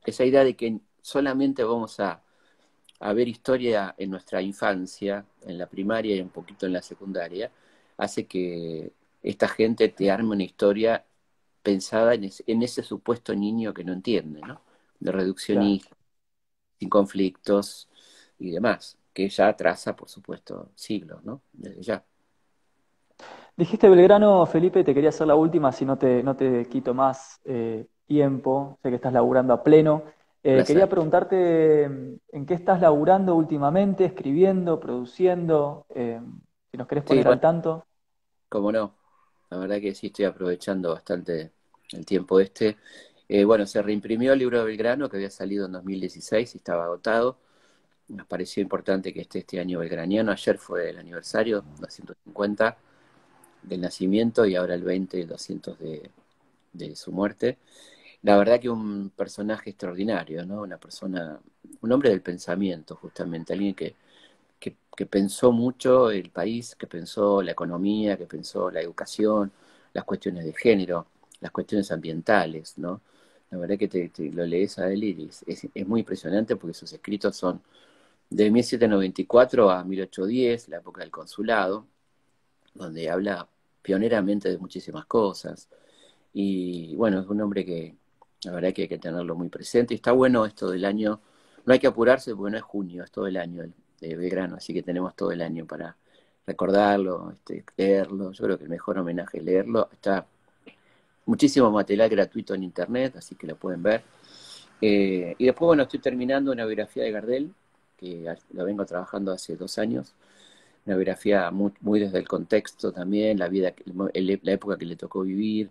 Esa, idea de que solamente vamos a, ver historia en nuestra infancia, en la primaria y un poquito en la secundaria, hace que esta gente te arme una historia pensada en ese, supuesto niño que no entiende, ¿no? De reduccionismo, sin conflictos y demás, que ya atrasa, por supuesto, siglos, ¿no? Desde ya. Dijiste Belgrano, Felipe, te quería hacer la última, si no te, no te quito más eh, tiempo, sé que estás laburando a pleno. Eh, quería preguntarte en qué estás laburando últimamente, escribiendo, produciendo, eh, si nos querés poner al tanto. Cómo no, la verdad que sí estoy aprovechando bastante el tiempo este. bueno, se reimprimió el libro de Belgrano que había salido en 2016 y estaba agotado. Nos pareció importante que esté este año belgraniano. Ayer fue el aniversario, 250 del nacimiento y ahora el 20 y el 200 de, de su muerte. La verdad que un personaje extraordinario, ¿no? Una persona, un hombre del pensamiento, justamente, alguien que, que, pensó mucho el país, que pensó la economía, que pensó la educación, las cuestiones de género, las cuestiones ambientales, ¿no? La verdad que te, lo lees a él es, muy impresionante porque sus escritos son de 1794 a 1810, la época del consulado, donde habla pioneramente de muchísimas cosas. Y bueno, es un hombre que la verdad que hay que tenerlo muy presente. Y está bueno esto del año, no hay que apurarse porque no es junio, es todo el año de Belgrano, así que tenemos todo el año para recordarlo, este, leerlo. Yo creo que el mejor homenaje es leerlo. Está muchísimo material gratuito en internet, así que lo pueden ver. Eh, y después, bueno, estoy terminando una biografía de Gardel, que lo vengo trabajando hace dos años una biografía muy, desde el contexto también, la vida, la época que le tocó vivir,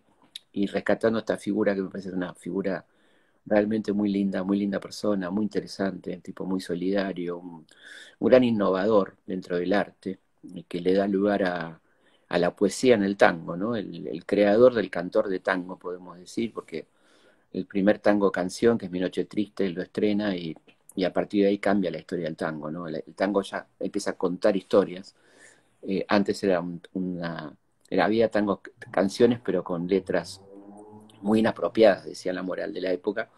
y rescatando esta figura que me parece una figura realmente muy linda, muy linda persona, muy interesante, un tipo muy solidario, un, gran innovador dentro del arte, y que le da lugar a, la poesía en el tango, ¿no? El, creador del cantor de tango, podemos decir, porque el primer tango canción, que es Mi Noche Triste, lo estrena y y a partir de ahí cambia la historia del tango, ¿no? El, tango ya empieza a contar historias. Eh, antes era una, había tango, canciones, pero con letras muy inapropiadas, decía la moral de la época,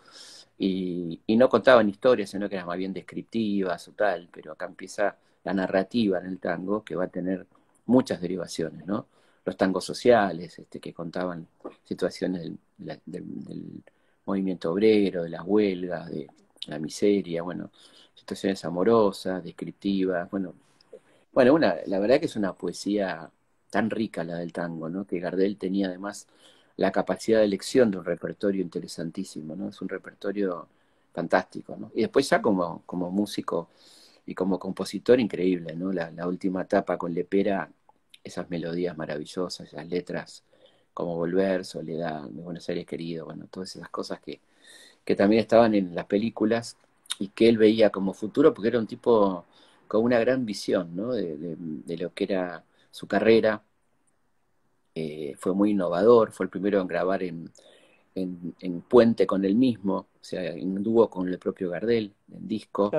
y, no contaban historias, sino que eran más bien descriptivas o tal, pero acá empieza la narrativa en el tango, que va a tener muchas derivaciones, ¿no? Los tangos sociales, este, que contaban situaciones del movimiento obrero, de las huelgas, de, la miseria, bueno, situaciones amorosas, descriptivas, bueno, bueno, una, la verdad que es una poesía tan rica la del tango, ¿no? Que Gardel tenía además la capacidad de elección de un repertorio interesantísimo, ¿no? Es un repertorio fantástico, ¿no? Y después ya como, como músico y como compositor increíble, ¿no? La, última etapa con Lepera, esas melodías maravillosas, esas letras como Volver, Soledad, Mi Buenos Aires querido, bueno, todas esas cosas que, que también estaban en las películas y que él veía como futuro porque era un tipo con una gran visión ¿no? de, lo que era su carrera. Eh, fue muy innovador, fue el primero en grabar en, en, puente con el mismo, o sea, en dúo con el propio Gardel, en disco.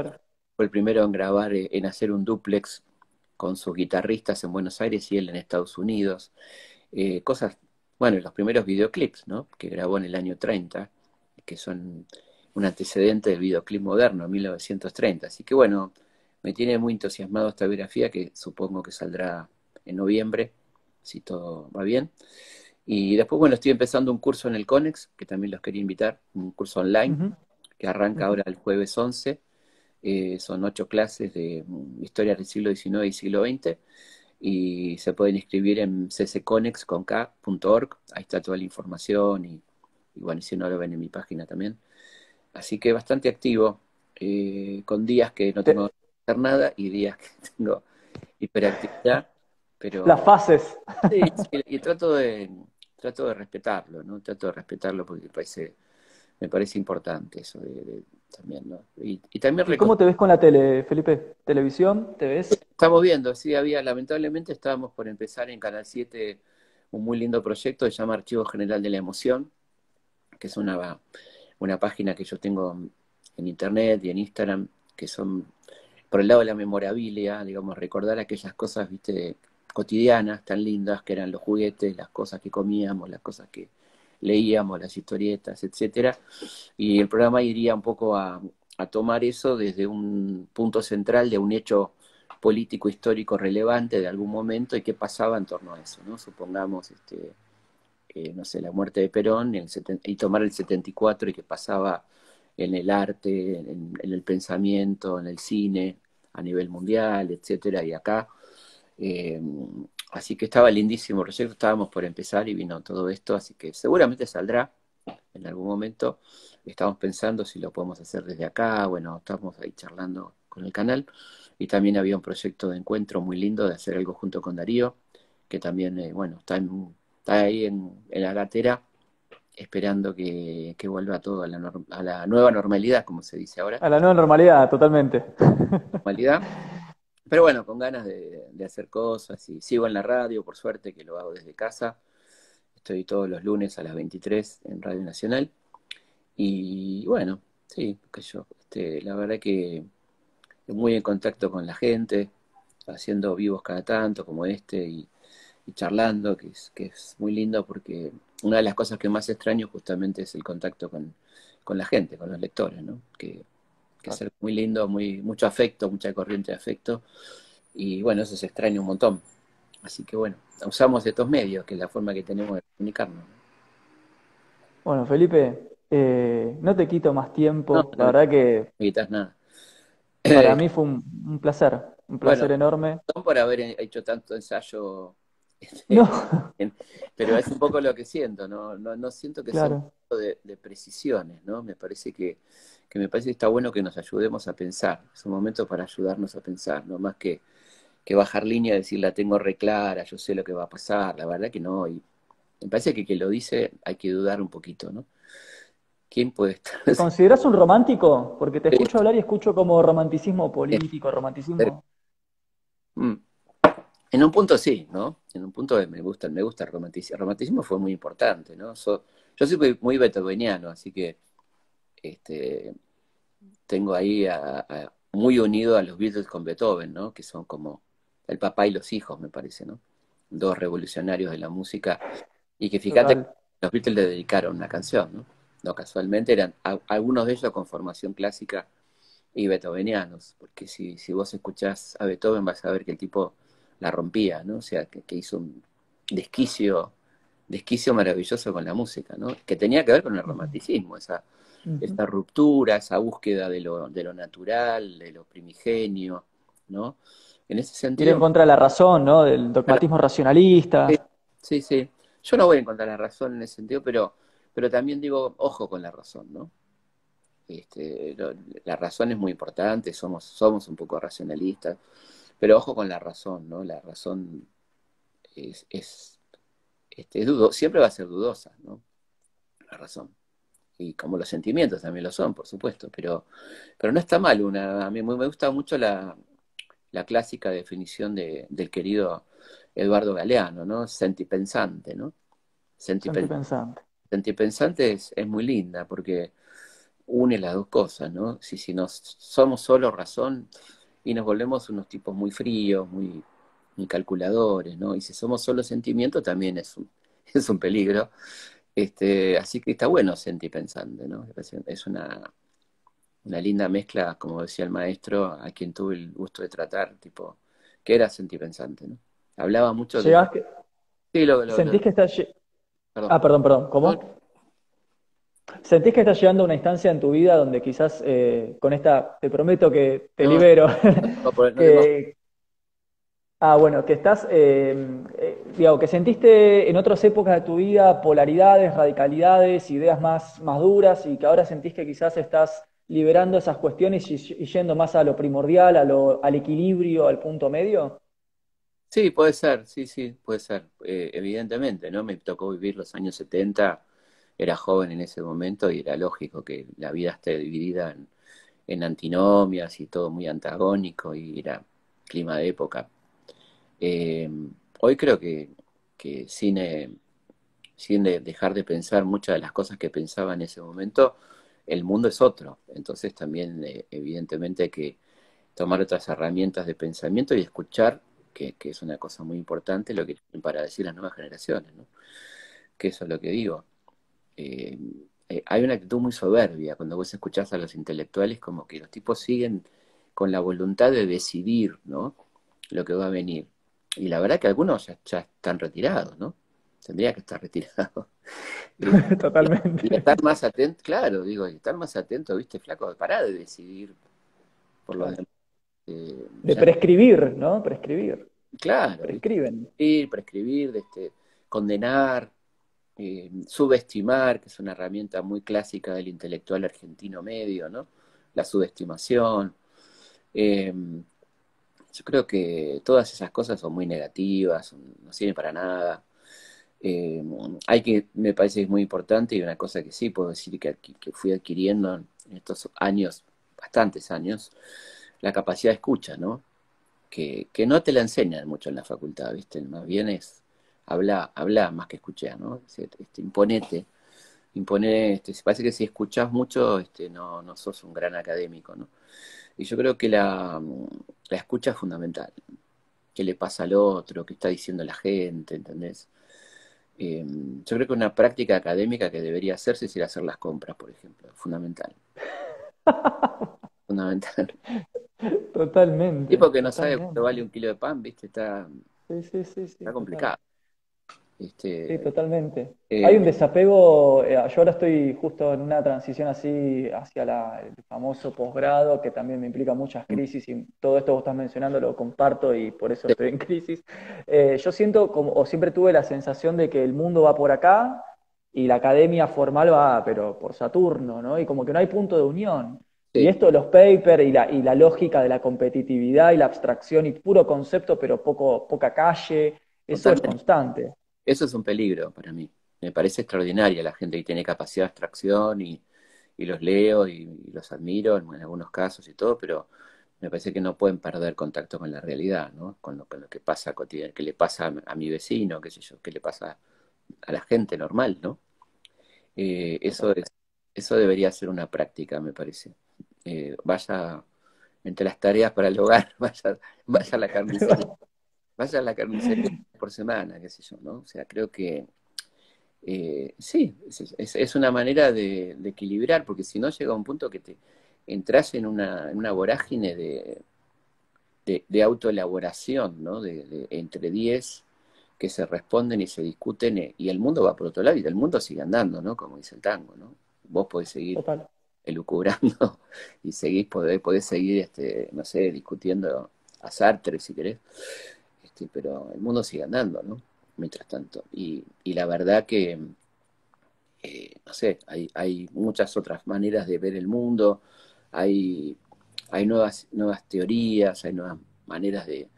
Fue el primero en grabar, eh, en hacer un duplex con sus guitarristas en Buenos Aires y él en Estados Unidos. Eh, cosas, bueno, los primeros videoclips, ¿no? Que grabó en el año 30, que son un antecedente del videoclip moderno, 1930. Así que bueno, me tiene muy entusiasmado esta biografía que supongo que saldrá en noviembre, si todo va bien. Y después, bueno, estoy empezando un curso en el CONEX, que también los quería invitar, un curso online, que arranca ahora el jueves 11. Eh, son ocho clases de historia del siglo XIX y siglo XX. Y se pueden inscribir en ccconex.org. Ahí está toda la información. Y, y, bueno, si no lo ven en mi página también. Así que bastante activo, eh, con días que no tengo que hacer nada y días que tengo hiperactividad. Pero, Las fases. Sí, y trato de, trato de respetarlo, ¿no? Trato de respetarlo porque me parece, me parece importante eso de, también, ¿no? Y, también ¿Cómo te ves con la tele, Felipe? ¿Televisión? ¿Te ves? Estamos viendo, sí, había, lamentablemente estábamos por empezar en Canal 7 un muy lindo proyecto que se llama Archivo General de la Emoción, que es una, una página que yo tengo en internet y en Instagram, que son por el lado de la memorabilia, digamos, recordar aquellas cosas, viste, cotidianas tan lindas que eran los juguetes, las cosas que comíamos, las cosas que leíamos, las historietas, etcétera. Y el programa iría un poco a, tomar eso desde un punto central de un hecho político histórico relevante de algún momento y qué pasaba en torno a eso, ¿no? Supongamos, este, eh, no sé, la muerte de Perón y tomar el 74 y qué pasaba en el arte, en, en, el pensamiento, en el cine, a nivel mundial, etcétera, y acá eh, así que estaba lindísimo el proyecto, estábamos por empezar y vino todo esto, así que seguramente saldrá en algún momento. Estamos pensando si lo podemos hacer desde acá, bueno, estamos ahí charlando con el canal. Y también había un proyecto de encuentro muy lindo de hacer algo junto con Darío, que también, eh, bueno, está, está ahí en, la gatera, esperando que, vuelva todo a la, a la nueva normalidad, como se dice ahora. A la nueva normalidad, totalmente. Normalidad. Pero bueno, con ganas de, hacer cosas y sigo en la radio, por suerte que lo hago desde casa. Estoy todos los lunes a las 23 en Radio Nacional. Y bueno, sí, que yo, este, la verdad que muy en contacto con la gente, haciendo vivos cada tanto como este y, charlando, que es, muy lindo porque una de las cosas que más extraño justamente es el contacto con, la gente, con los lectores, ¿no? Que es muy lindo, muy, mucho afecto, mucha corriente de afecto. Y bueno, eso se extraña un montón. Así que bueno, usamos estos medios, que es la forma que tenemos de comunicarnos. Bueno, Felipe, eh, no te quito más tiempo. la verdad que. No quitas nada. Para mí fue un, placer, un placer enorme. No por haber hecho tanto ensayo. No. pero es un poco lo que siento, ¿no? No, siento que sea un poco de, de precisiones, ¿no? Me parece que que me parece que está bueno que nos ayudemos a pensar. Es un momento para ayudarnos a pensar, no más que, que bajar línea y decir la tengo reclara, yo sé lo que va a pasar, la verdad que no. Y me parece que quien lo dice hay que dudar un poquito, ¿no? ¿Quién puede estar? ¿Te consideras un romántico? Porque te escucho hablar y escucho como romanticismo político, romanticismo. Mm. En un punto sí, ¿no? En un punto me gusta, me gusta el romanticismo. El romanticismo fue muy importante, ¿no? yo soy muy beethoveniano, así que este, tengo ahí muy unido a los Beatles con Beethoven, ¿no? Que son como el papá y los hijos, me parece, ¿no? Dos revolucionarios de la música. Y que fíjate, los Beatles le dedicaron una canción, ¿no? No casualmente eran algunos de ellos con formación clásica y beethovenianos, porque si, si vos escuchás a Beethoven vas a ver que el tipo la rompía, ¿no? O sea, que, que hizo un desquicio, desquicio maravilloso con la música, ¿no? Que tenía que ver con el romanticismo, esa esta ruptura, esa búsqueda de lo, de lo natural, de lo primigenio, ¿no? En ese sentido... Ir en contra de la razón, ¿no? Del dogmatismo racionalista. Sí, sí, Yo no voy en contra de la razón en ese sentido, pero, pero también digo, ojo con la razón, ¿no? Este, la razón es muy importante, somos, somos un poco racionalistas, pero ojo con la razón, ¿no? La razón es, es, este, dudo, siempre va a ser dudosa, ¿no? La razón y como los sentimientos también lo son, por supuesto, pero, pero no está mal. Una, a mí me gusta mucho la, la clásica definición de, del querido Eduardo Galeano, ¿no? Sentipensante, ¿no? Sentipensante. Sentipensante es, es muy linda porque une las dos cosas, ¿no? Si, si nos somos solo razón y nos volvemos unos tipos muy fríos, muy, muy calculadores, ¿no? Y si somos solo sentimiento también es un, es un peligro. Este, así que está bueno sentipensante, ¿no? Es una, una linda mezcla, como decía el maestro, a quien tuve el gusto de tratar, tipo, que era sentipensante, ¿no? Hablaba mucho de... Sí, lo, lo, ¿Sentís que estás... Ah, perdón, perdón, ¿cómo? ¿Sentís que estás llegando a una instancia en tu vida donde quizás eh, con esta, te prometo que te libero, ah, bueno, que estás, eh, eh, digo, que sentiste en otras épocas de tu vida polaridades, radicalidades, ideas más, más duras y que ahora sentís que quizás estás liberando esas cuestiones y, yendo más a lo primordial, a lo, al equilibrio, al punto medio? Sí, puede ser, sí, sí, puede ser. evidentemente, ¿no? Me tocó vivir los años 70 era joven en ese momento y era lógico que la vida esté dividida en, antinomias y todo muy antagónico y era clima de época. Eh, hoy creo que, que sin, sin dejar de pensar muchas de las cosas que pensaba en ese momento, el mundo es otro. Entonces también eh, evidentemente hay que tomar otras herramientas de pensamiento y escuchar, que, que, es una cosa muy importante, lo que tienen para decir las nuevas generaciones, ¿no? Que eso es lo que digo. Eh, eh, hay una actitud muy soberbia cuando vos escuchás a los intelectuales como que los tipos siguen con la voluntad de decidir, ¿no? Lo que va a venir. Y la verdad que algunos ya, están retirados, ¿no? Tendría que estar retirados. Totalmente. Y, estar más atento, claro, digo, estar más atento, viste, flaco, parar de decidir por lo demás. Eh, de prescribir, ¿no? Prescribir. Claro. Prescriben. Ir, prescribir, de este, condenar, eh, subestimar, que es una herramienta muy clásica del intelectual argentino medio, ¿no? La subestimación. Eh, yo creo que todas esas cosas son muy negativas, no sirven para nada. Eh, hay que, me parece que es muy importante y una cosa que sí puedo decir que, fui adquiriendo en estos años, bastantes años, la capacidad de escucha, ¿no? Que, que no te la enseñan mucho en la facultad, ¿viste? Más bien es habla, habla más que escuchar, ¿no? Este, imponete, imponete, parece que si escuchás mucho, este, no, no sos un gran académico, ¿no? Y yo creo que la, la escucha es fundamental. ¿Qué le pasa al otro? ¿Qué está diciendo la gente? ¿Entendés? Em, yo creo que una práctica académica que debería hacerse es ir a hacer las compras, por ejemplo. Fundamental. fundamental. Totalmente. Tipo que no sabe cuánto vale un kilo de pan, ¿viste? Está, sí, sí, sí, está complicado. Este, sí, totalmente. Eh, Hay un desapego, eh, yo ahora estoy justo en una transición así hacia el famoso posgrado, que también me implica muchas mm. crisis y todo esto que vos estás mencionando lo comparto y por eso estoy en crisis. Eh, yo siento, como, o siempre tuve la sensación de que el mundo va por acá y la academia formal va, pero por Saturno, ¿no? Y como que no hay punto de unión. Y esto los papers y la, y la lógica de la competitividad y la abstracción y puro concepto, pero poco, poca calle, eso es constante. Eso es un peligro para mí. Me parece extraordinaria la gente que tiene capacidad de abstracción y, los leo y, los admiro en, algunos casos y todo, pero me parece que no pueden perder contacto con la realidad, ¿no? Con lo, que pasa cotidiano, que le pasa a, mi vecino, qué sé yo, qué le pasa a la gente normal, ¿no? Eh, eso es, eso debería ser una práctica, me parece. Eh, vaya entre las tareas para el hogar, vaya, vaya a la carnicería vaya a la carnicería por semana, qué sé yo, ¿no? O sea, creo que eh, sí, es, una manera de, equilibrar, porque si no llega un punto que te entras en una, en una vorágine de, de, autoelaboración, ¿no? De, entre 10 que se responden y se discuten eh, y el mundo va por otro lado y el mundo sigue andando, ¿no? Como dice el tango, ¿no? Vos podés seguir elucubrando y seguís, podés, podés seguir, este, no sé, discutiendo a Sartre si querés, pero el mundo sigue andando, ¿no? Mientras tanto. Y, la verdad que, eh, no sé, hay, hay, muchas otras maneras de ver el mundo, hay, hay nuevas, nuevas teorías, hay nuevas maneras de,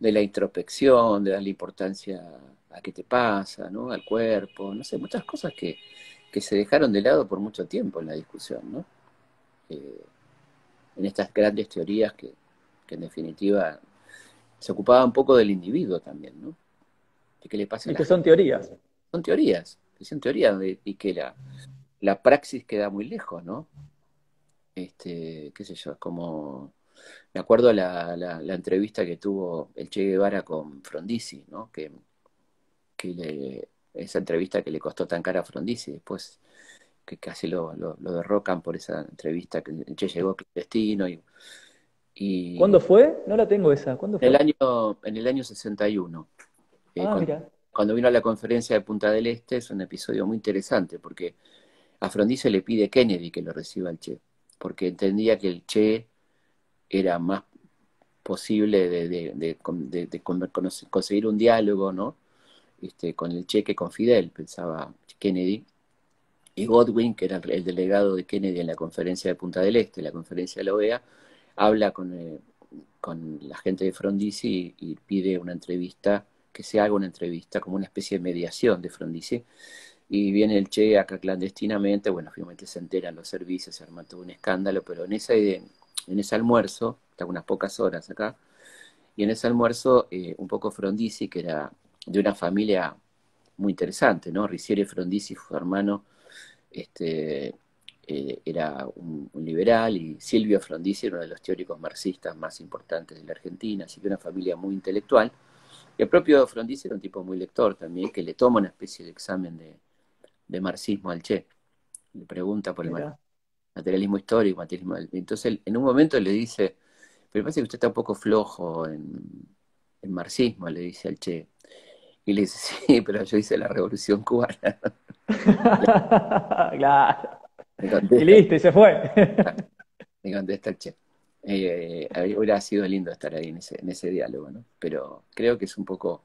de la introspección, de darle importancia a qué te pasa, ¿no? Al cuerpo, no sé, muchas cosas que, que se dejaron de lado por mucho tiempo en la discusión, ¿no? Eh, en estas grandes teorías que, que en definitiva se ocupaba un poco del individuo también, ¿no? De qué le pasa a que son teorías. Son teorías. es en teoría, y que la, la praxis queda muy lejos, ¿no? Este, qué sé yo, es como, me acuerdo la, la, entrevista que tuvo el Che Guevara con Frondizi, ¿no? Que, que esa entrevista que le costó tan cara a Frondizi, después que casi lo, lo, derrocan por esa entrevista que el Che llegó clandestino y, y ¿Cuándo fue? No la tengo esa. ¿Cuándo fue? En el año, en el año 61. Eh, ah, cuando, cuando, vino a la conferencia de Punta del Este, es un episodio muy interesante porque a Frondizi le pide Kennedy que lo reciba el Che, porque entendía que el Che era más posible de, conseguir un diálogo ¿no? Este, con el Che que con Fidel, pensaba Kennedy. Y Godwin, que era el delegado de Kennedy en la conferencia de Punta del Este, la conferencia de la OEA, habla con, eh, con la gente de Frondizi y, pide una entrevista, que se haga una entrevista como una especie de mediación de Frondizi y viene el Che acá clandestinamente, bueno, finalmente se enteran los servicios, se arma todo un escándalo, pero en, esa, en ese almuerzo, está unas pocas horas acá, y en ese almuerzo eh, un poco Frondizi, que era de una familia muy interesante, ¿no? Riciere Frondizi, su hermano, este, eh, era un, liberal, y Silvio Frondizi era uno de los teóricos marxistas más importantes de la Argentina, así que una familia muy intelectual. Y el propio Frondizi era un tipo muy lector también, que le toma una especie de examen de, de marxismo al Che. Le pregunta por el materialismo histórico, materialismo. Entonces, en un momento le dice, pero parece que usted está un poco flojo en, marxismo, le dice al Che. Y le dice, sí, pero yo hice la revolución cubana. claro. Y listo, y se fue. me contesta el Che. Eh, hubiera sido lindo estar ahí en ese, en ese diálogo, ¿no? Pero creo que es un poco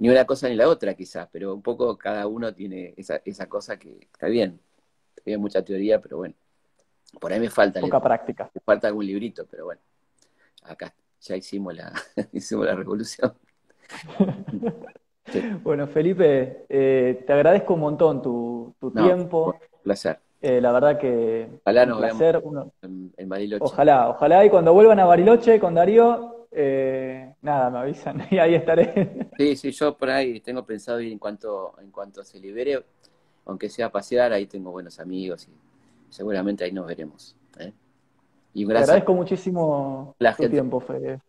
ni una cosa ni la otra quizás, pero un poco cada uno tiene esa, esa cosa que está bien, tiene mucha teoría, pero bueno, por ahí me falta. Poca práctica. Me falta algún librito, pero bueno, acá ya hicimos la, hicimos la revolución. Bueno, Felipe, eh, te agradezco un montón tu, tu tiempo. Un placer. Eh, la verdad que ojalá un placer. en Bariloche. Ojalá, ojalá y cuando vuelvan a Bariloche con Darío, eh, nada, me avisan y ahí estaré. Sí, sí, yo por ahí tengo pensado ir en cuanto, en cuanto se libere, aunque sea a pasear, ahí tengo buenos amigos y seguramente ahí nos veremos. ¿eh? Y Te agradezco muchísimo la tu tiempo, Fede.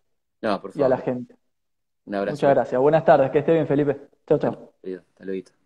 No, por favor. Y a la gente. Un abrazo. Muchas gracias. Buenas tardes, que esté bien, Felipe. Chao, chao. Hasta luego.